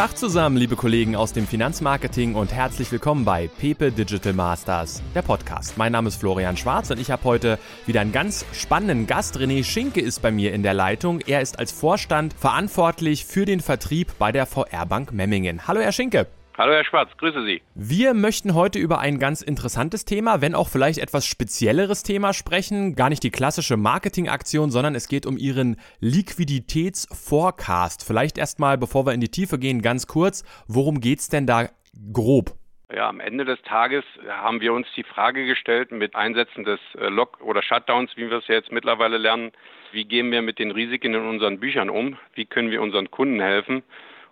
Tag zusammen, liebe Kollegen aus dem Finanzmarketing und herzlich willkommen bei Pepe Digital Masters, der Podcast. Mein Name ist Florian Schwarz und ich habe heute wieder einen ganz spannenden Gast. René Schinke ist bei mir in der Leitung. Er ist als Vorstand verantwortlich für den Vertrieb bei der VR Bank Memmingen. Hallo, Herr Schinke. Hallo Herr Schwarz, grüße Sie. Wir möchten heute über ein ganz interessantes Thema, wenn auch vielleicht etwas spezielleres Thema sprechen. Gar nicht die klassische Marketingaktion, sondern es geht um Ihren Liquiditätsforecast. Vielleicht erstmal, bevor wir in die Tiefe gehen, ganz kurz, worum geht es denn da grob? Ja, am Ende des Tages haben wir uns die Frage gestellt mit Einsetzen des äh, Lock- oder Shutdowns, wie wir es jetzt mittlerweile lernen, wie gehen wir mit den Risiken in unseren Büchern um? Wie können wir unseren Kunden helfen?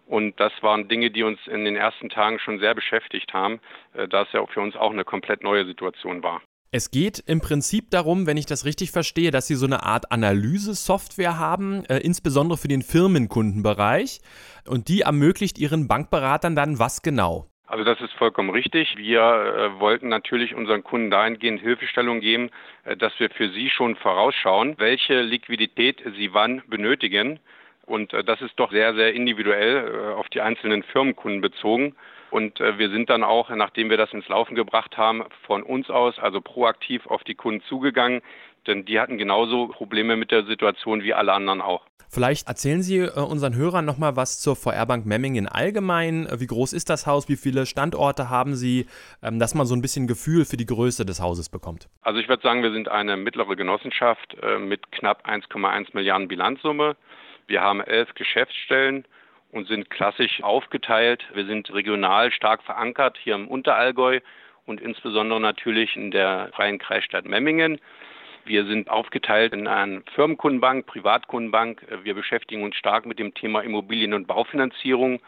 Und das waren Dinge, die uns in den ersten Tagen schon sehr beschäftigt haben, äh, da es ja für uns auch eine komplett neue Situation war. Es geht im Prinzip darum, wenn ich das richtig verstehe, dass Sie so eine Art Analyse-Software haben, äh, insbesondere für den Firmenkundenbereich. Und die ermöglicht Ihren Bankberatern dann was genau? Also das ist vollkommen richtig. Wir äh, wollten natürlich unseren Kunden dahingehend Hilfestellung geben, äh, dass wir für sie schon vorausschauen, welche Liquidität sie wann benötigen und äh, das ist doch sehr, sehr individuell äh, auf die einzelnen Firmenkunden bezogen. Und äh, wir sind dann auch, nachdem wir das ins Laufen gebracht haben, von uns aus, also proaktiv auf die Kunden zugegangen, denn die hatten genauso Probleme mit der Situation wie alle anderen auch. Vielleicht erzählen Sie unseren Hörern nochmal was zur VR-Bank Memmingen allgemein. Wie groß ist das Haus? Wie viele Standorte haben Sie? Ähm, dass man so ein bisschen Gefühl für die Größe des Hauses bekommt. Also ich würde sagen, wir sind eine mittlere Genossenschaft mit knapp 1,1 Milliarden Bilanzsumme. Wir haben elf Geschäftsstellen und sind klassisch aufgeteilt. Wir sind regional stark verankert hier im Unterallgäu und insbesondere natürlich in der freien Kreisstadt Memmingen. Wir sind aufgeteilt in eine Firmenkundenbank, Privatkundenbank. Wir beschäftigen uns stark mit dem Thema Immobilien- und Baufinanzierung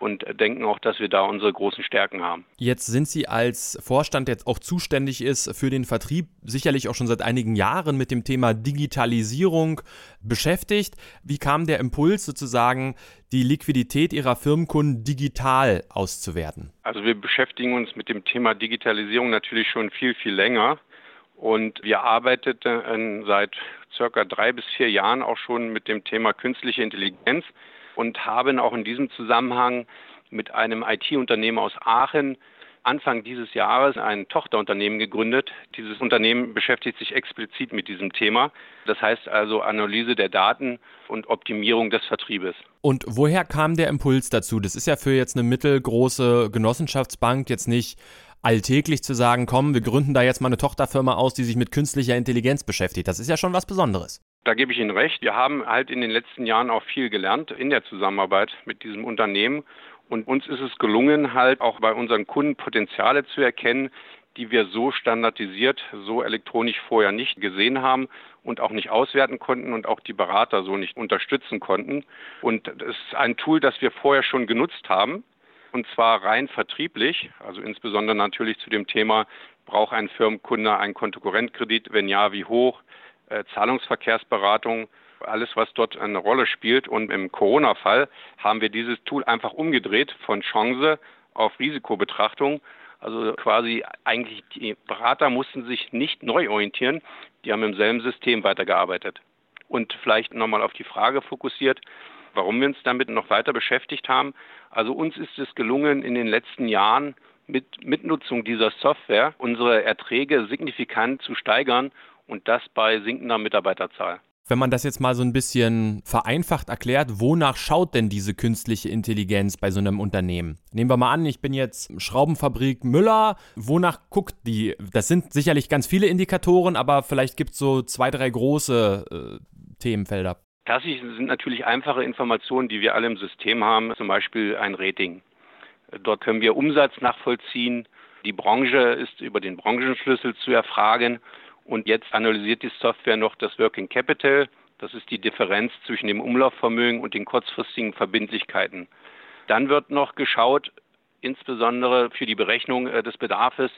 und denken auch, dass wir da unsere großen Stärken haben. Jetzt sind Sie als Vorstand, der jetzt auch zuständig ist für den Vertrieb, sicherlich auch schon seit einigen Jahren mit dem Thema Digitalisierung beschäftigt. Wie kam der Impuls sozusagen, die Liquidität Ihrer Firmenkunden digital auszuwerten? Also wir beschäftigen uns mit dem Thema Digitalisierung natürlich schon viel, viel länger. Und wir arbeiteten seit circa drei bis vier Jahren auch schon mit dem Thema künstliche Intelligenz und haben auch in diesem Zusammenhang mit einem IT-Unternehmen aus Aachen Anfang dieses Jahres ein Tochterunternehmen gegründet. Dieses Unternehmen beschäftigt sich explizit mit diesem Thema. Das heißt also Analyse der Daten und Optimierung des Vertriebes. Und woher kam der Impuls dazu? Das ist ja für jetzt eine mittelgroße Genossenschaftsbank jetzt nicht alltäglich zu sagen, komm, wir gründen da jetzt mal eine Tochterfirma aus, die sich mit künstlicher Intelligenz beschäftigt. Das ist ja schon was Besonderes. Da gebe ich Ihnen recht. Wir haben halt in den letzten Jahren auch viel gelernt in der Zusammenarbeit mit diesem Unternehmen. Und uns ist es gelungen, halt auch bei unseren Kunden Potenziale zu erkennen, die wir so standardisiert, so elektronisch vorher nicht gesehen haben und auch nicht auswerten konnten und auch die Berater so nicht unterstützen konnten. Und es ist ein Tool, das wir vorher schon genutzt haben, und zwar rein vertrieblich, also insbesondere natürlich zu dem Thema, braucht ein Firmenkunde einen Kontokorrentkredit, wenn ja, wie hoch, äh, Zahlungsverkehrsberatung, alles, was dort eine Rolle spielt. Und im Corona-Fall haben wir dieses Tool einfach umgedreht von Chance auf Risikobetrachtung. Also quasi eigentlich die Berater mussten sich nicht neu orientieren, die haben im selben System weitergearbeitet. Und vielleicht nochmal auf die Frage fokussiert, warum wir uns damit noch weiter beschäftigt haben. Also uns ist es gelungen, in den letzten Jahren mit Mitnutzung dieser Software unsere Erträge signifikant zu steigern und das bei sinkender Mitarbeiterzahl. Wenn man das jetzt mal so ein bisschen vereinfacht erklärt, wonach schaut denn diese künstliche Intelligenz bei so einem Unternehmen? Nehmen wir mal an, ich bin jetzt Schraubenfabrik Müller. Wonach guckt die? Das sind sicherlich ganz viele Indikatoren, aber vielleicht gibt es so zwei, drei große äh, Themenfelder. Klassisch sind natürlich einfache Informationen, die wir alle im System haben, zum Beispiel ein Rating. Dort können wir Umsatz nachvollziehen. Die Branche ist über den Branchenschlüssel zu erfragen und jetzt analysiert die Software noch das Working Capital. Das ist die Differenz zwischen dem Umlaufvermögen und den kurzfristigen Verbindlichkeiten. Dann wird noch geschaut, insbesondere für die Berechnung äh, des Bedarfs,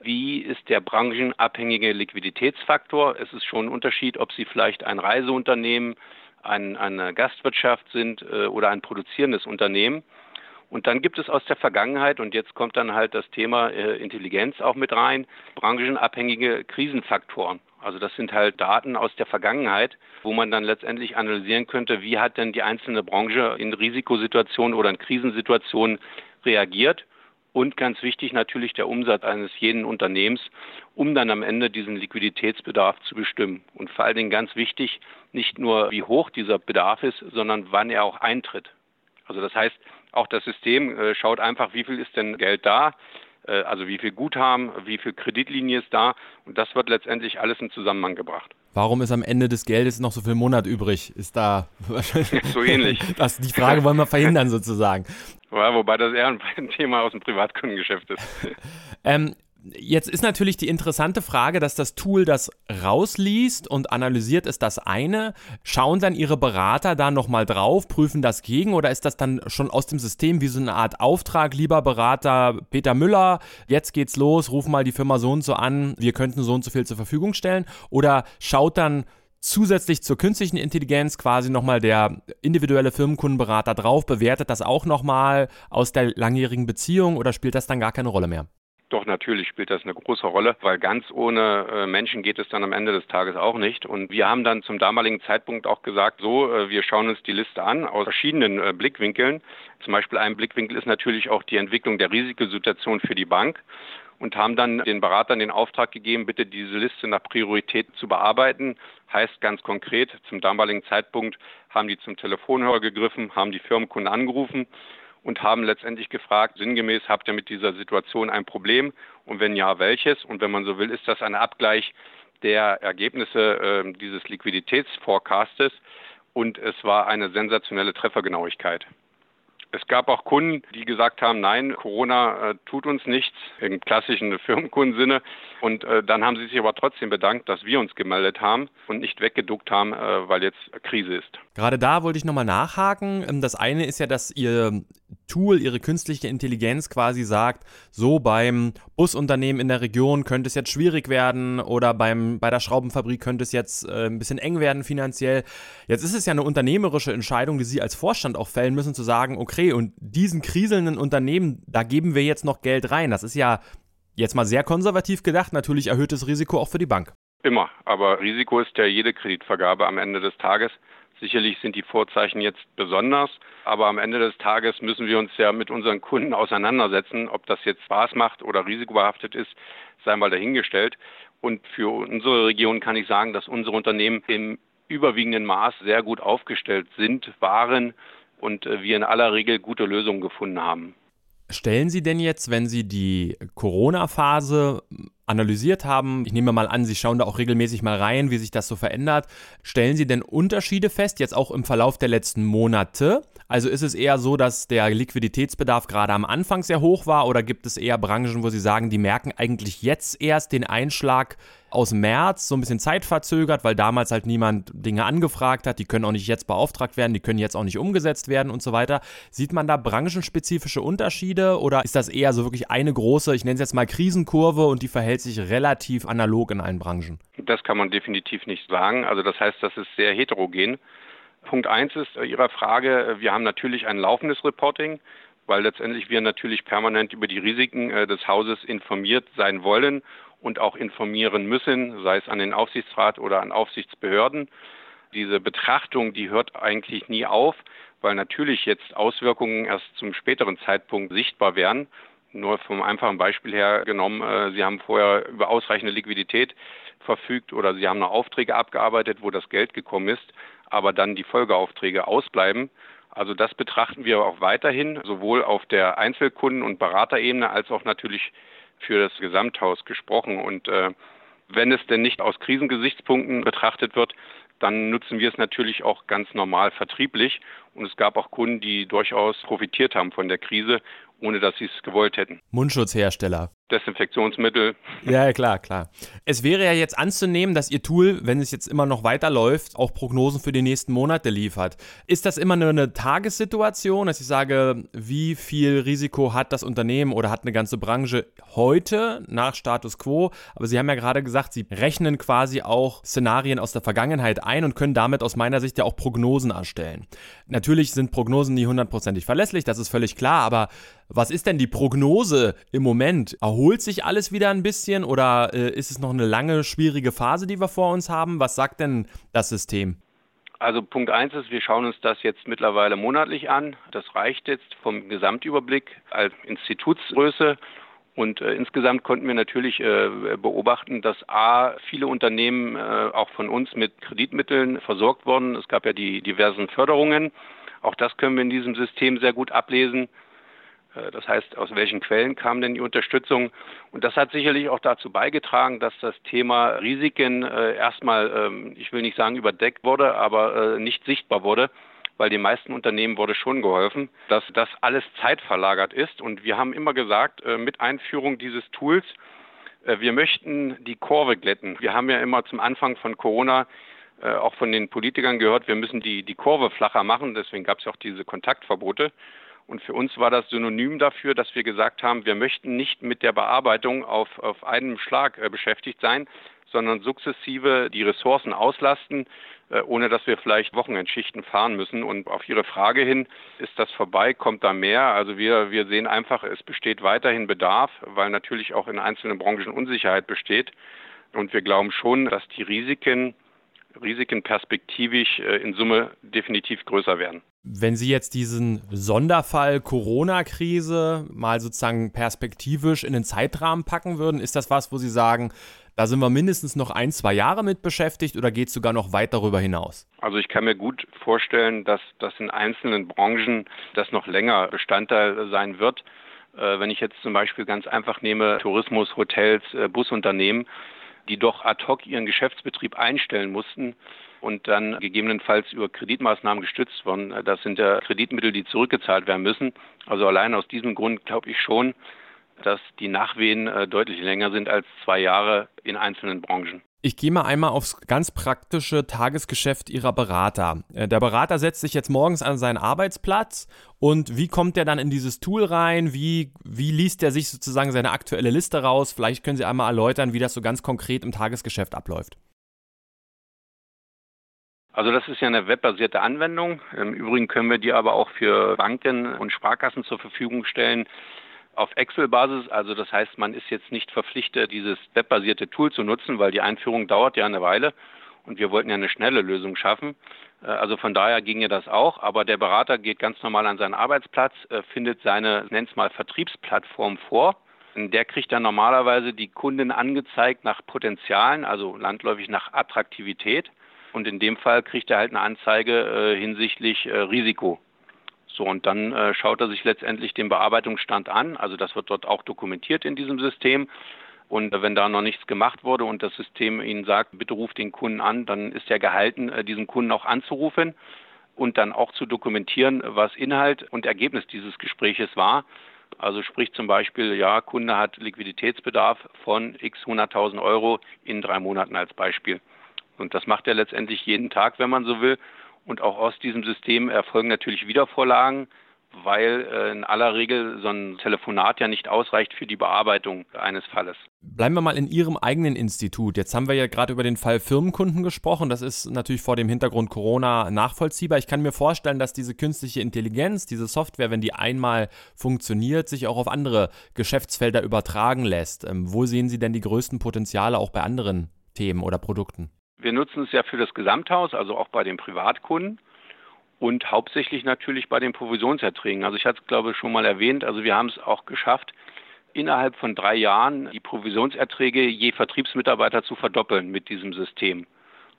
wie ist der branchenabhängige Liquiditätsfaktor. Es ist schon ein Unterschied, ob Sie vielleicht ein Reiseunternehmen, ein, eine Gastwirtschaft sind äh, oder ein produzierendes Unternehmen. Und dann gibt es aus der Vergangenheit, und jetzt kommt dann halt das Thema äh, Intelligenz auch mit rein, branchenabhängige Krisenfaktoren. Also das sind halt Daten aus der Vergangenheit, wo man dann letztendlich analysieren könnte, wie hat denn die einzelne Branche in Risikosituationen oder in Krisensituationen reagiert. Und ganz wichtig natürlich der Umsatz eines jeden Unternehmens, um dann am Ende diesen Liquiditätsbedarf zu bestimmen. Und vor allen Dingen ganz wichtig, nicht nur wie hoch dieser Bedarf ist, sondern wann er auch eintritt. Also das heißt, auch das System äh, schaut einfach, wie viel ist denn Geld da, äh, also wie viel Guthaben, wie viel Kreditlinie ist da und das wird letztendlich alles in Zusammenhang gebracht. Warum ist am Ende des Geldes noch so viel Monat übrig? Ist da wahrscheinlich so ähnlich. Das, die Frage wollen wir verhindern sozusagen. Ja, wobei das eher ein Thema aus dem Privatkundengeschäft ist. ähm, Jetzt ist natürlich die interessante Frage, dass das Tool das rausliest und analysiert, ist das eine. Schauen dann Ihre Berater da nochmal drauf, prüfen das gegen oder ist das dann schon aus dem System wie so eine Art Auftrag, lieber Berater Peter Müller, jetzt geht's los, ruf mal die Firma so und so an, wir könnten so und so viel zur Verfügung stellen? Oder schaut dann zusätzlich zur künstlichen Intelligenz quasi nochmal der individuelle Firmenkundenberater drauf, bewertet das auch nochmal aus der langjährigen Beziehung oder spielt das dann gar keine Rolle mehr? Doch natürlich spielt das eine große Rolle, weil ganz ohne äh, Menschen geht es dann am Ende des Tages auch nicht. Und wir haben dann zum damaligen Zeitpunkt auch gesagt, so, äh, wir schauen uns die Liste an aus verschiedenen äh, Blickwinkeln. Zum Beispiel ein Blickwinkel ist natürlich auch die Entwicklung der Risikosituation für die Bank und haben dann den Beratern den Auftrag gegeben, bitte diese Liste nach Priorität zu bearbeiten. Heißt ganz konkret, zum damaligen Zeitpunkt haben die zum Telefonhörer gegriffen, haben die Firmenkunden angerufen und haben letztendlich gefragt, sinngemäß, habt ihr mit dieser Situation ein Problem und wenn ja, welches? Und wenn man so will, ist das ein Abgleich der Ergebnisse äh, dieses Liquiditätsforecastes und es war eine sensationelle Treffergenauigkeit. Es gab auch Kunden, die gesagt haben, nein, Corona äh, tut uns nichts im klassischen Firmenkundensinne. Und äh, dann haben sie sich aber trotzdem bedankt, dass wir uns gemeldet haben und nicht weggeduckt haben, äh, weil jetzt Krise ist. Gerade da wollte ich nochmal nachhaken. Ähm, das eine ist ja, dass ihr Tool, ihre künstliche Intelligenz quasi sagt, so beim Busunternehmen in der Region könnte es jetzt schwierig werden oder beim, bei der Schraubenfabrik könnte es jetzt äh, ein bisschen eng werden finanziell. Jetzt ist es ja eine unternehmerische Entscheidung, die Sie als Vorstand auch fällen müssen, zu sagen, okay, und diesen kriselnden Unternehmen, da geben wir jetzt noch Geld rein. Das ist ja jetzt mal sehr konservativ gedacht, natürlich erhöhtes Risiko auch für die Bank. Immer, aber Risiko ist ja jede Kreditvergabe am Ende des Tages. Sicherlich sind die Vorzeichen jetzt besonders, aber am Ende des Tages müssen wir uns ja mit unseren Kunden auseinandersetzen. Ob das jetzt Spaß macht oder risikobehaftet ist, sei mal dahingestellt. Und für unsere Region kann ich sagen, dass unsere Unternehmen im überwiegenden Maß sehr gut aufgestellt sind, waren und äh, wir in aller Regel gute Lösungen gefunden haben. Stellen Sie denn jetzt, wenn Sie die Corona-Phase analysiert haben, ich nehme mal an, Sie schauen da auch regelmäßig mal rein, wie sich das so verändert, stellen Sie denn Unterschiede fest, jetzt auch im Verlauf der letzten Monate? Also ist es eher so, dass der Liquiditätsbedarf gerade am Anfang sehr hoch war oder gibt es eher Branchen, wo Sie sagen, die merken eigentlich jetzt erst den Einschlag aus März, so ein bisschen zeitverzögert, weil damals halt niemand Dinge angefragt hat, die können auch nicht jetzt beauftragt werden, die können jetzt auch nicht umgesetzt werden und so weiter. Sieht man da branchenspezifische Unterschiede oder ist das eher so wirklich eine große, ich nenne es jetzt mal Krisenkurve und die verhält sich relativ analog in allen Branchen? Das kann man definitiv nicht sagen. Also das heißt, das ist sehr heterogen. Punkt eins ist äh, Ihrer Frage, äh, wir haben natürlich ein laufendes Reporting weil letztendlich wir natürlich permanent über die Risiken äh, des Hauses informiert sein wollen und auch informieren müssen, sei es an den Aufsichtsrat oder an Aufsichtsbehörden. Diese Betrachtung, die hört eigentlich nie auf, weil natürlich jetzt Auswirkungen erst zum späteren Zeitpunkt sichtbar werden. Nur vom einfachen Beispiel her genommen, äh, Sie haben vorher über ausreichende Liquidität verfügt oder Sie haben noch Aufträge abgearbeitet, wo das Geld gekommen ist, aber dann die Folgeaufträge ausbleiben. Also das betrachten wir auch weiterhin, sowohl auf der Einzelkunden- und Beraterebene als auch natürlich für das Gesamthaus gesprochen. Und äh, wenn es denn nicht aus Krisengesichtspunkten betrachtet wird, dann nutzen wir es natürlich auch ganz normal vertrieblich. Und es gab auch Kunden, die durchaus profitiert haben von der Krise, ohne dass sie es gewollt hätten. Mundschutzhersteller. Desinfektionsmittel. Ja, klar, klar. Es wäre ja jetzt anzunehmen, dass Ihr Tool, wenn es jetzt immer noch weiterläuft, auch Prognosen für die nächsten Monate liefert. Ist das immer nur eine Tagessituation, dass ich sage, wie viel Risiko hat das Unternehmen oder hat eine ganze Branche heute nach Status quo? Aber Sie haben ja gerade gesagt, Sie rechnen quasi auch Szenarien aus der Vergangenheit ein und können damit aus meiner Sicht ja auch Prognosen erstellen. Natürlich sind Prognosen nie hundertprozentig verlässlich, das ist völlig klar, aber Was ist denn die Prognose im Moment? Erholt sich alles wieder ein bisschen oder äh, ist es noch eine lange, schwierige Phase, die wir vor uns haben? Was sagt denn das System? Also Punkt eins ist, wir schauen uns das jetzt mittlerweile monatlich an. Das reicht jetzt vom Gesamtüberblick als Institutsgröße. Und äh, insgesamt konnten wir natürlich äh, beobachten, dass A, viele Unternehmen äh, auch von uns mit Kreditmitteln versorgt wurden. Es gab ja die diversen Förderungen. Auch das können wir in diesem System sehr gut ablesen. Äh, das heißt, aus welchen Quellen kam denn die Unterstützung? Und das hat sicherlich auch dazu beigetragen, dass das Thema Risiken äh, erstmal, ähm, ich will nicht sagen überdeckt wurde, aber äh, nicht sichtbar wurde, weil den meisten Unternehmen wurde schon geholfen, dass das alles zeitverlagert ist. Und wir haben immer gesagt, mit Einführung dieses Tools, wir möchten die Kurve glätten. Wir haben ja immer zum Anfang von Corona auch von den Politikern gehört, wir müssen die, die Kurve flacher machen. Deswegen gab es auch diese Kontaktverbote. Und für uns war das Synonym dafür, dass wir gesagt haben, wir möchten nicht mit der Bearbeitung auf, auf einen Schlag äh, beschäftigt sein, sondern sukzessive die Ressourcen auslasten, äh, ohne dass wir vielleicht Wochenendschichten fahren müssen. Und auf Ihre Frage hin, ist das vorbei, kommt da mehr? Also wir, wir sehen einfach, es besteht weiterhin Bedarf, weil natürlich auch in einzelnen Branchen Unsicherheit besteht. Und wir glauben schon, dass die Risiken, Risiken perspektivisch äh, in Summe definitiv größer werden. Wenn Sie jetzt diesen Sonderfall Corona-Krise mal sozusagen perspektivisch in den Zeitrahmen packen würden, ist das was, wo Sie sagen, da sind wir mindestens noch ein, zwei Jahre mit beschäftigt oder geht es sogar noch weit darüber hinaus? Also ich kann mir gut vorstellen, dass das in einzelnen Branchen das noch länger Bestandteil sein wird. Äh, wenn ich jetzt zum Beispiel ganz einfach nehme, Tourismus, Hotels, äh, Busunternehmen, die doch ad hoc ihren Geschäftsbetrieb einstellen mussten, und dann gegebenenfalls über Kreditmaßnahmen gestützt worden. Das sind ja Kreditmittel, die zurückgezahlt werden müssen. Also allein aus diesem Grund glaube ich schon, dass die Nachwehen äh, deutlich länger sind als zwei Jahre in einzelnen Branchen. Ich gehe mal einmal aufs ganz praktische Tagesgeschäft Ihrer Berater. Äh, der Berater setzt sich jetzt morgens an seinen Arbeitsplatz und wie kommt er dann in dieses Tool rein? Wie, wie liest er sich sozusagen seine aktuelle Liste raus? Vielleicht können Sie einmal erläutern, wie das so ganz konkret im Tagesgeschäft abläuft. Also das ist ja eine webbasierte Anwendung. Im Übrigen können wir die aber auch für Banken und Sparkassen zur Verfügung stellen auf Excel-Basis. Also das heißt, man ist jetzt nicht verpflichtet, dieses webbasierte Tool zu nutzen, weil die Einführung dauert ja eine Weile und wir wollten ja eine schnelle Lösung schaffen. Äh, also von daher ginge das auch, aber der Berater geht ganz normal an seinen Arbeitsplatz, äh, findet seine, nennt es mal, Vertriebsplattform vor. Der kriegt er normalerweise die Kunden angezeigt nach Potenzialen, also landläufig nach Attraktivität. Und in dem Fall kriegt er halt eine Anzeige äh, hinsichtlich Risiko. So, und dann äh, schaut er sich letztendlich den Bearbeitungsstand an. Also das wird dort auch dokumentiert in diesem System. Und wenn da noch nichts gemacht wurde und das System Ihnen sagt, bitte ruft den Kunden an, dann ist er gehalten, äh, diesen Kunden auch anzurufen und dann auch zu dokumentieren, was Inhalt und Ergebnis dieses Gespräches war. Also sprich zum Beispiel, ja, Kunde hat Liquiditätsbedarf von x 100.000 Euro in drei Monaten als Beispiel. Und das macht er letztendlich jeden Tag, wenn man so will. Und auch aus diesem System erfolgen natürlich Wiedervorlagen, weil äh, in aller Regel so ein Telefonat ja nicht ausreicht für die Bearbeitung eines Falles. Bleiben wir mal in Ihrem eigenen Institut. Jetzt haben wir ja gerade über den Fall Firmenkunden gesprochen. Das ist natürlich vor dem Hintergrund Corona nachvollziehbar. Ich kann mir vorstellen, dass diese künstliche Intelligenz, diese Software, wenn die einmal funktioniert, sich auch auf andere Geschäftsfelder übertragen lässt. Ähm, wo sehen Sie denn die größten Potenziale auch bei anderen Themen oder Produkten? Wir nutzen es ja für das Gesamthaus, also auch bei den Privatkunden und hauptsächlich natürlich bei den Provisionserträgen. Also ich hatte es, glaube ich, schon mal erwähnt, also wir haben es auch geschafft, innerhalb von drei Jahren die Provisionserträge je Vertriebsmitarbeiter zu verdoppeln mit diesem System.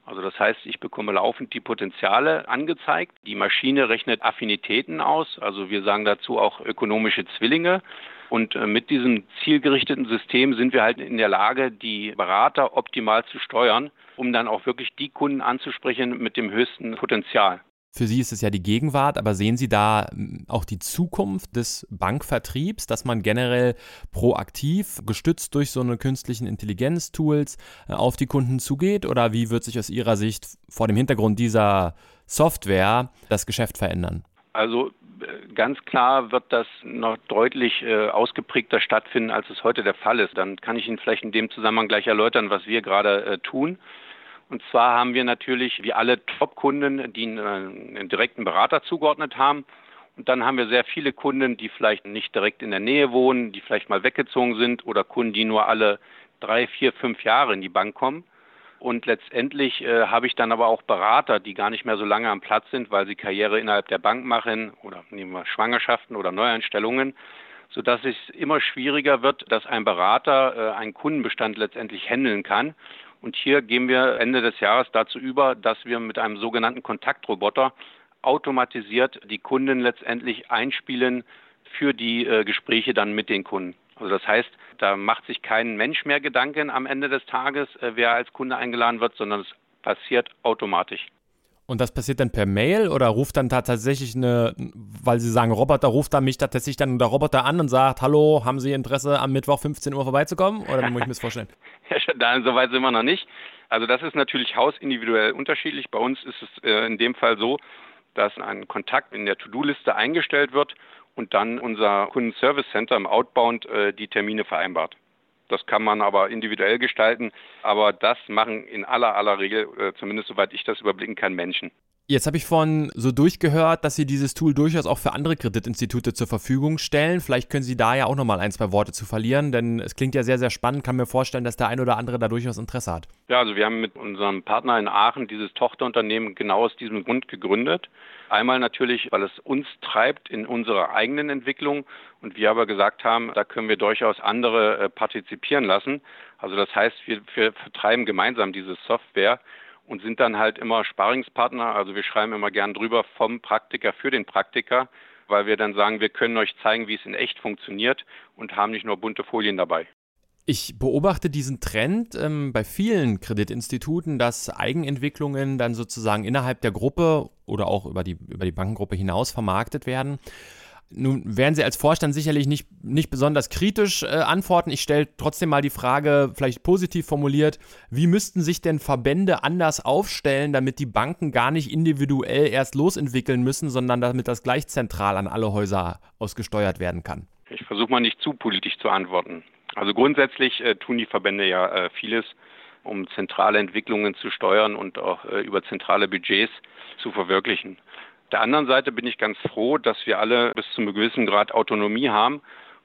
Also das heißt, ich bekomme laufend die Potenziale angezeigt. Die Maschine rechnet Affinitäten aus, also wir sagen dazu auch ökonomische Zwillinge. Und äh, mit diesem zielgerichteten System sind wir halt in der Lage, die Berater optimal zu steuern, um dann auch wirklich die Kunden anzusprechen mit dem höchsten Potenzial. Für Sie ist es ja die Gegenwart, aber sehen Sie da hm, auch die Zukunft des Bankvertriebs, dass man generell proaktiv, gestützt durch so eine künstlichen Intelligenz-Tools, äh, auf die Kunden zugeht? Oder wie wird sich aus Ihrer Sicht vor dem Hintergrund dieser Software das Geschäft verändern? Also ganz klar wird das noch deutlich äh, ausgeprägter stattfinden, als es heute der Fall ist. Dann kann ich Ihnen vielleicht in dem Zusammenhang gleich erläutern, was wir gerade äh, tun. Und zwar haben wir natürlich, wie alle Top-Kunden, die einen, äh, einen direkten Berater zugeordnet haben. Und dann haben wir sehr viele Kunden, die vielleicht nicht direkt in der Nähe wohnen, die vielleicht mal weggezogen sind oder Kunden, die nur alle drei, vier, fünf Jahre in die Bank kommen. Und letztendlich äh, habe ich dann aber auch Berater, die gar nicht mehr so lange am Platz sind, weil sie Karriere innerhalb der Bank machen oder nehmen wir Schwangerschaften oder Neueinstellungen, sodass es immer schwieriger wird, dass ein Berater äh, einen Kundenbestand letztendlich handeln kann. Und hier gehen wir Ende des Jahres dazu über, dass wir mit einem sogenannten Kontaktroboter automatisiert die Kunden letztendlich einspielen für die äh, Gespräche dann mit den Kunden. Also das heißt, da macht sich kein Mensch mehr Gedanken am Ende des Tages, äh, wer als Kunde eingeladen wird, sondern es passiert automatisch. Und das passiert dann per Mail oder ruft dann tatsächlich eine, weil Sie sagen, Roboter ruft dann mich tatsächlich dann der Roboter an und sagt, hallo, haben Sie Interesse am Mittwoch 15 Uhr vorbeizukommen? Oder wie muss ich mir das vorstellen? ja, so weit sind wir noch nicht. Also das ist natürlich hausindividuell unterschiedlich. Bei uns ist es äh, in dem Fall so, dass ein Kontakt in der To-Do-Liste eingestellt wird und dann unser Kundenservice Center im Outbound äh, die Termine vereinbart. Das kann man aber individuell gestalten, aber das machen in aller aller Regel, äh, zumindest soweit ich das überblicken kann, Menschen. Jetzt habe ich von so durchgehört, dass Sie dieses Tool durchaus auch für andere Kreditinstitute zur Verfügung stellen. Vielleicht können Sie da ja auch nochmal ein, zwei Worte zu verlieren, denn es klingt ja sehr, sehr spannend. Kann mir vorstellen, dass der ein oder andere da durchaus Interesse hat. Ja, also wir haben mit unserem Partner in Aachen dieses Tochterunternehmen genau aus diesem Grund gegründet. Einmal natürlich, weil es uns treibt in unserer eigenen Entwicklung und wir aber gesagt haben, da können wir durchaus andere äh, partizipieren lassen. Also das heißt, wir, wir vertreiben gemeinsam diese Software und sind dann halt immer Sparingspartner. Also wir schreiben immer gern drüber vom Praktiker für den Praktiker, weil wir dann sagen, wir können euch zeigen, wie es in echt funktioniert und haben nicht nur bunte Folien dabei. Ich beobachte diesen Trend ähm, bei vielen Kreditinstituten, dass Eigenentwicklungen dann sozusagen innerhalb der Gruppe oder auch über die, über die Bankengruppe hinaus vermarktet werden. Nun werden Sie als Vorstand sicherlich nicht, nicht besonders kritisch äh, antworten. Ich stelle trotzdem mal die Frage, vielleicht positiv formuliert, wie müssten sich denn Verbände anders aufstellen, damit die Banken gar nicht individuell erst losentwickeln müssen, sondern damit das gleich zentral an alle Häuser ausgesteuert werden kann? Ich versuche mal nicht zu politisch zu antworten. Also grundsätzlich äh, tun die Verbände ja äh, vieles, um zentrale Entwicklungen zu steuern und auch äh, über zentrale Budgets zu verwirklichen der anderen Seite bin ich ganz froh, dass wir alle bis zu einem gewissen Grad Autonomie haben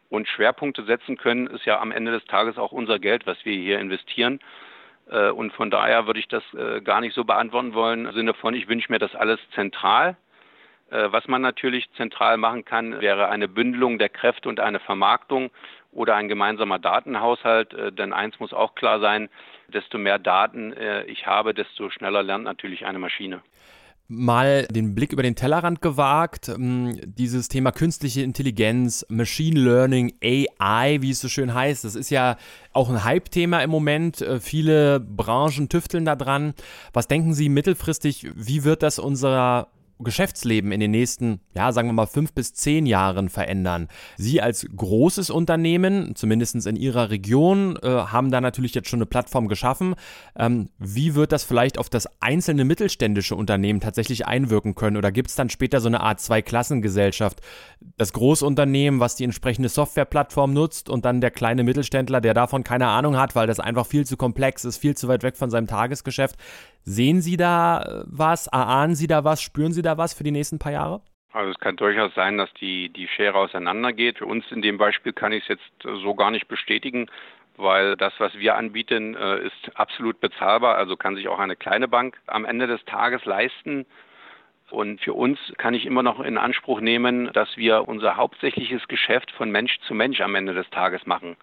und Schwerpunkte setzen können, ist ja am Ende des Tages auch unser Geld, was wir hier investieren. Äh, und von daher würde ich das äh, gar nicht so beantworten wollen, im Sinne von, ich wünsche mir das alles zentral. Äh, was man natürlich zentral machen kann, wäre eine Bündelung der Kräfte und eine Vermarktung oder ein gemeinsamer Datenhaushalt. Denn eins muss auch klar sein, desto mehr Daten ich habe, desto schneller lernt natürlich eine Maschine mal den Blick über den Tellerrand gewagt. Ähm, dieses Thema künstliche Intelligenz, Machine Learning, AI, wie es so schön heißt, das ist ja auch ein Hype-Thema im Moment. Äh, viele Branchen tüfteln da dran. Was denken Sie mittelfristig, wie wird das unserer Geschäftsleben in den nächsten, ja, sagen wir mal, fünf bis zehn Jahren verändern. Sie als großes Unternehmen, zumindest in Ihrer Region, äh, haben da natürlich jetzt schon eine Plattform geschaffen. Ähm, wie wird das vielleicht auf das einzelne mittelständische Unternehmen tatsächlich einwirken können? Oder gibt es dann später so eine Art Zweiklassengesellschaft? Das Großunternehmen, was die entsprechende Softwareplattform nutzt und dann der kleine Mittelständler, der davon keine Ahnung hat, weil das einfach viel zu komplex ist, viel zu weit weg von seinem Tagesgeschäft. Sehen Sie da äh, was? Erahnen Sie da was? Spüren Sie da was für die nächsten paar Jahre? Also es kann durchaus sein, dass die, die Schere auseinandergeht. Für uns in dem Beispiel kann ich es jetzt äh, so gar nicht bestätigen, weil das, was wir anbieten, äh, ist absolut bezahlbar. Also kann sich auch eine kleine Bank am Ende des Tages leisten. Und für uns kann ich immer noch in Anspruch nehmen, dass wir unser hauptsächliches Geschäft von Mensch zu Mensch am Ende des Tages machen.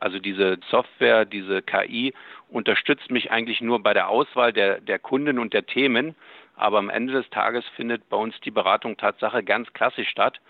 Also diese Software, diese KI unterstützt mich eigentlich nur bei der Auswahl der, der Kunden und der Themen. Aber am Ende des Tages findet bei uns die Beratung Tatsache ganz klassisch statt.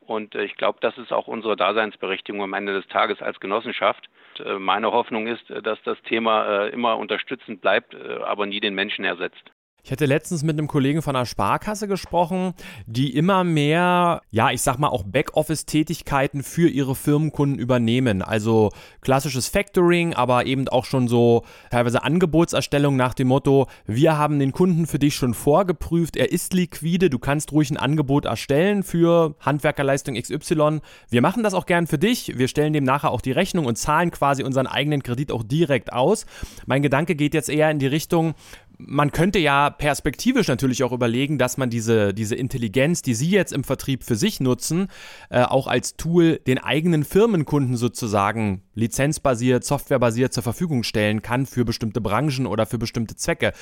Und äh, ich glaube, das ist auch unsere Daseinsberechtigung am Ende des Tages als Genossenschaft. Äh, meine Hoffnung ist, äh, dass das Thema immer unterstützend bleibt, aber nie den Menschen ersetzt. Ich hatte letztens mit einem Kollegen von einer Sparkasse gesprochen, die immer mehr, ja, ich sag mal auch Backoffice-Tätigkeiten für ihre Firmenkunden übernehmen. Also klassisches Factoring, aber eben auch schon so teilweise Angebotserstellung nach dem Motto, wir haben den Kunden für dich schon vorgeprüft, er ist liquide, du kannst ruhig ein Angebot erstellen für Handwerkerleistung XY. Wir machen das auch gern für dich, wir stellen dem nachher auch die Rechnung und zahlen quasi unseren eigenen Kredit auch direkt aus. Mein Gedanke geht jetzt eher in die Richtung, man könnte ja perspektivisch natürlich auch überlegen, dass man diese, diese Intelligenz, die Sie jetzt im Vertrieb für sich nutzen, äh, auch als Tool den eigenen Firmenkunden sozusagen lizenzbasiert, softwarebasiert zur Verfügung stellen kann für bestimmte Branchen oder für bestimmte Zwecke.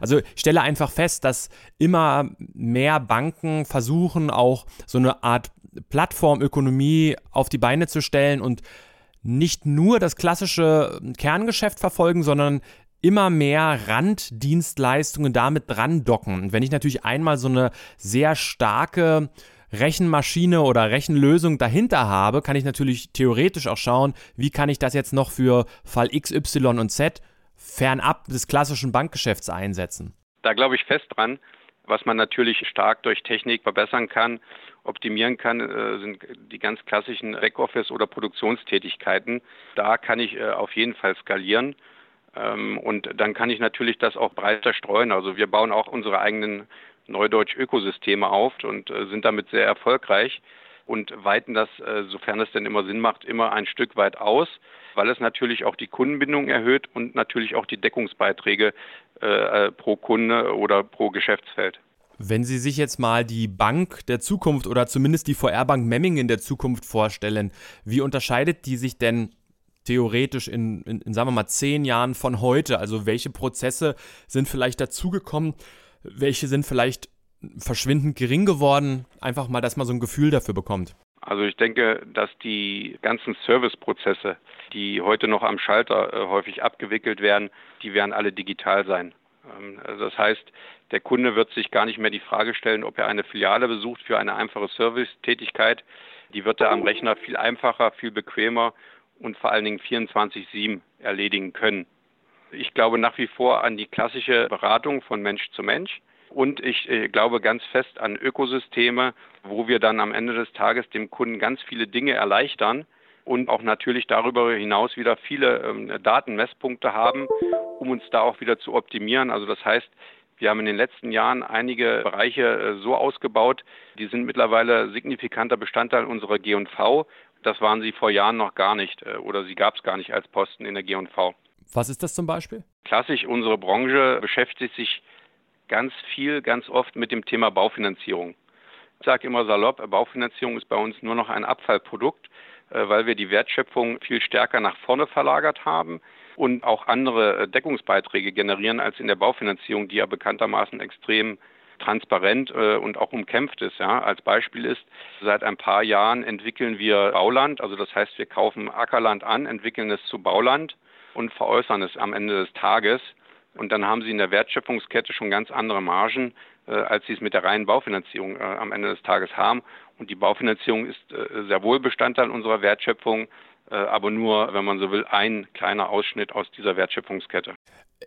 Also ich stelle einfach fest, dass immer mehr Banken versuchen, auch so eine Art Plattformökonomie auf die Beine zu stellen und nicht nur das klassische Kerngeschäft verfolgen, sondern immer mehr Randdienstleistungen damit dran docken. Und wenn ich natürlich einmal so eine sehr starke Rechenmaschine oder Rechenlösung dahinter habe, kann ich natürlich theoretisch auch schauen, wie kann ich das jetzt noch für Fall X, Y und Z fernab des klassischen Bankgeschäfts einsetzen. Da glaube ich fest dran. Was man natürlich stark durch Technik verbessern kann, optimieren kann, äh, sind die ganz klassischen Backoffice- oder Produktionstätigkeiten. Da kann ich äh, auf jeden Fall skalieren. Ähm, und dann kann ich natürlich das auch breiter streuen. Also wir bauen auch unsere eigenen Neudeutsch-Ökosysteme auf und äh, sind damit sehr erfolgreich und weiten das, äh, sofern es denn immer Sinn macht, immer ein Stück weit aus, weil es natürlich auch die Kundenbindung erhöht und natürlich auch die Deckungsbeiträge äh, pro Kunde oder pro Geschäftsfeld. Wenn Sie sich jetzt mal die Bank der Zukunft oder zumindest die VR-Bank Memmingen der Zukunft vorstellen, wie unterscheidet die sich denn theoretisch in, in, in, sagen wir mal, zehn Jahren von heute? Also welche Prozesse sind vielleicht dazugekommen? Welche sind vielleicht verschwindend gering geworden? Einfach mal, dass man so ein Gefühl dafür bekommt. Also ich denke, dass die ganzen Serviceprozesse, die heute noch am Schalter äh, häufig abgewickelt werden, die werden alle digital sein. Ähm, also das heißt, der Kunde wird sich gar nicht mehr die Frage stellen, ob er eine Filiale besucht für eine einfache Servicetätigkeit. Die wird er am Rechner viel einfacher, viel bequemer und vor allen Dingen 24-7 erledigen können. Ich glaube nach wie vor an die klassische Beratung von Mensch zu Mensch. Und ich äh, glaube ganz fest an Ökosysteme, wo wir dann am Ende des Tages dem Kunden ganz viele Dinge erleichtern und auch natürlich darüber hinaus wieder viele ähm, Datenmesspunkte haben, um uns da auch wieder zu optimieren. Also das heißt, wir haben in den letzten Jahren einige Bereiche äh, so ausgebaut, die sind mittlerweile signifikanter Bestandteil unserer G&V. Das waren sie vor Jahren noch gar nicht äh, oder sie gab es gar nicht als Posten in der G&V. Was ist das zum Beispiel? Klassisch, unsere Branche beschäftigt sich ganz viel, ganz oft mit dem Thema Baufinanzierung. Ich sage immer salopp, Baufinanzierung ist bei uns nur noch ein Abfallprodukt, äh, weil wir die Wertschöpfung viel stärker nach vorne verlagert haben und auch andere äh, Deckungsbeiträge generieren als in der Baufinanzierung, die ja bekanntermaßen extrem transparent äh, und auch umkämpft ist. Ja. Als Beispiel ist, seit ein paar Jahren entwickeln wir Bauland, also das heißt, wir kaufen Ackerland an, entwickeln es zu Bauland und veräußern es am Ende des Tages. Und dann haben sie in der Wertschöpfungskette schon ganz andere Margen, äh, als sie es mit der reinen Baufinanzierung äh, am Ende des Tages haben. Und die Baufinanzierung ist äh, sehr wohl Bestandteil unserer Wertschöpfung, aber nur, wenn man so will, ein kleiner Ausschnitt aus dieser Wertschöpfungskette.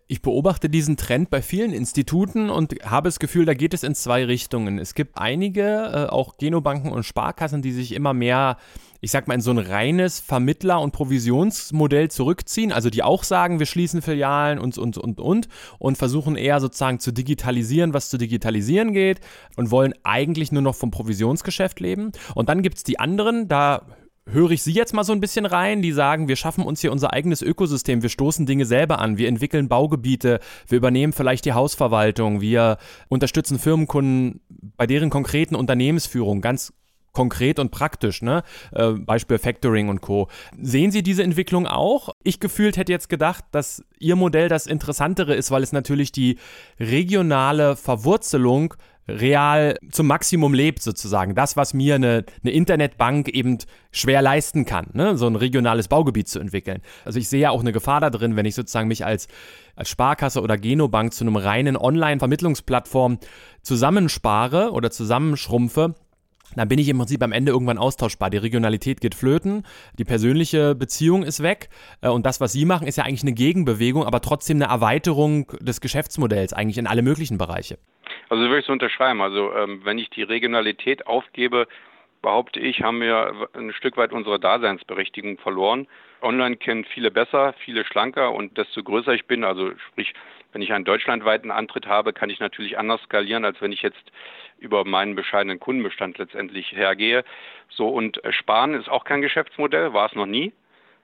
Ich beobachte diesen Trend bei vielen Instituten und habe das Gefühl, da geht es in zwei Richtungen. Es gibt einige, äh, auch Genobanken und Sparkassen, die sich immer mehr, ich sag mal, in so ein reines Vermittler- und Provisionsmodell zurückziehen. Also die auch sagen, wir schließen Filialen und, und, und, und und versuchen eher sozusagen zu digitalisieren, was zu digitalisieren geht und wollen eigentlich nur noch vom Provisionsgeschäft leben. Und dann gibt es die anderen, da höre ich Sie jetzt mal so ein bisschen rein, die sagen, wir schaffen uns hier unser eigenes Ökosystem, wir stoßen Dinge selber an, wir entwickeln Baugebiete, wir übernehmen vielleicht die Hausverwaltung, wir unterstützen Firmenkunden bei deren konkreten Unternehmensführung, ganz konkret und praktisch, ne? Äh, Beispiel Factoring und Co. Sehen Sie diese Entwicklung auch? Ich gefühlt hätte jetzt gedacht, dass Ihr Modell das interessantere ist, weil es natürlich die regionale Verwurzelung real zum Maximum lebt sozusagen. Das, was mir eine, eine Internetbank eben schwer leisten kann, ne? so ein regionales Baugebiet zu entwickeln. Also ich sehe ja auch eine Gefahr da drin, wenn ich sozusagen mich als, als Sparkasse oder Genobank zu einem reinen Online-Vermittlungsplattform zusammenspare oder zusammenschrumpfe, dann bin ich im Prinzip am Ende irgendwann austauschbar. Die Regionalität geht flöten, die persönliche Beziehung ist weg äh, und das, was Sie machen, ist ja eigentlich eine Gegenbewegung, aber trotzdem eine Erweiterung des Geschäftsmodells, eigentlich in alle möglichen Bereiche. Also würde ich so unterschreiben. Also ähm, wenn ich die Regionalität aufgebe, behaupte ich, haben wir ein Stück weit unsere Daseinsberechtigung verloren. Online kennen viele besser, viele schlanker und desto größer ich bin, also sprich, wenn ich einen deutschlandweiten Antritt habe, kann ich natürlich anders skalieren, als wenn ich jetzt über meinen bescheidenen Kundenbestand letztendlich hergehe. So und äh, Sparen ist auch kein Geschäftsmodell, war es noch nie,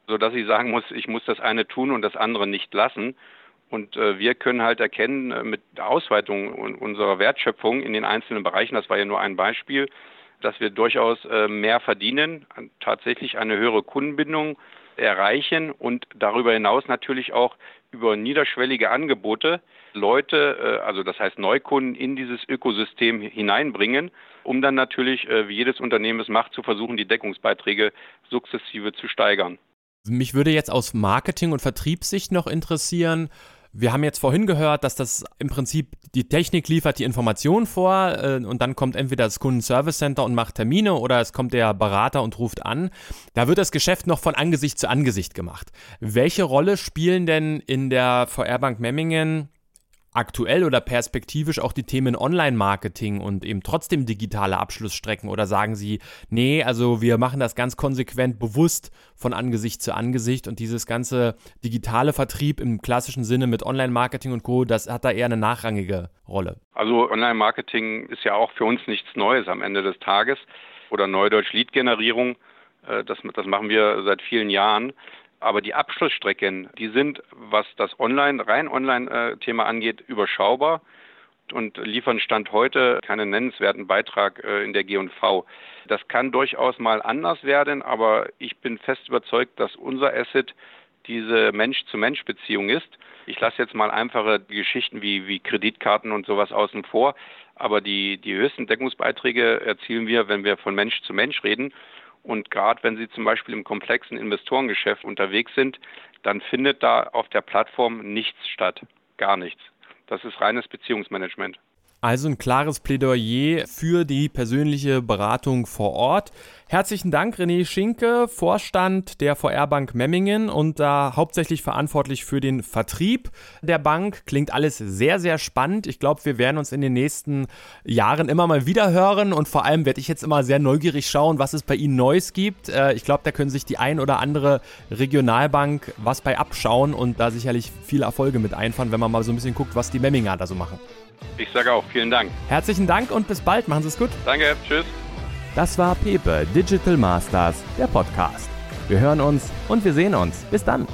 so dass ich sagen muss, ich muss das eine tun und das andere nicht lassen. Und äh, wir können halt erkennen, äh, mit der Ausweitung unserer Wertschöpfung in den einzelnen Bereichen, das war ja nur ein Beispiel, dass wir durchaus äh, mehr verdienen, tatsächlich eine höhere Kundenbindung erreichen und darüber hinaus natürlich auch über niederschwellige Angebote Leute, also das heißt Neukunden, in dieses Ökosystem hineinbringen, um dann natürlich, wie jedes Unternehmen es macht, zu versuchen, die Deckungsbeiträge sukzessive zu steigern. Mich würde jetzt aus Marketing- und Vertriebssicht noch interessieren, wir haben jetzt vorhin gehört, dass das im Prinzip die Technik liefert die Information vor äh, und dann kommt entweder das Kundenservice Center und macht Termine oder es kommt der Berater und ruft an. Da wird das Geschäft noch von Angesicht zu Angesicht gemacht. Welche Rolle spielen denn in der VR Bank Memmingen aktuell oder perspektivisch auch die Themen Online-Marketing und eben trotzdem digitale Abschlussstrecken oder sagen Sie, nee, also wir machen das ganz konsequent bewusst von Angesicht zu Angesicht und dieses ganze digitale Vertrieb im klassischen Sinne mit Online-Marketing und Co., das hat da eher eine nachrangige Rolle? Also Online-Marketing ist ja auch für uns nichts Neues am Ende des Tages oder Neudeutsch Lead-Generierung. Äh, das, das machen wir seit vielen Jahren. Aber die Abschlussstrecken, die sind, was das Online, rein Online-Thema angeht, überschaubar und liefern Stand heute keinen nennenswerten Beitrag äh, in der G&V. Das kann durchaus mal anders werden, aber ich bin fest überzeugt, dass unser Asset diese Mensch-zu-Mensch-Beziehung ist. Ich lasse jetzt mal einfache Geschichten wie, wie Kreditkarten und sowas außen vor, aber die, die höchsten Deckungsbeiträge erzielen wir, wenn wir von Mensch zu Mensch reden. Und gerade wenn Sie zum Beispiel im komplexen Investorengeschäft unterwegs sind, dann findet da auf der Plattform nichts statt. Gar nichts. Das ist reines Beziehungsmanagement. Also ein klares Plädoyer für die persönliche Beratung vor Ort. Herzlichen Dank, René Schinke, Vorstand der VR Bank Memmingen und da hauptsächlich verantwortlich für den Vertrieb der Bank. Klingt alles sehr, sehr spannend. Ich glaube, wir werden uns in den nächsten Jahren immer mal wieder hören und vor allem werde ich jetzt immer sehr neugierig schauen, was es bei Ihnen Neues gibt. Äh, ich glaube, da können sich die ein oder andere Regionalbank was bei abschauen und da sicherlich viele Erfolge mit einfahren, wenn man mal so ein bisschen guckt, was die Memminger da so machen. Ich sage auch vielen Dank. Herzlichen Dank und bis bald. Machen Sie es gut. Danke. Tschüss. Das war Pepe Digital Masters, der Podcast. Wir hören uns und wir sehen uns. Bis dann.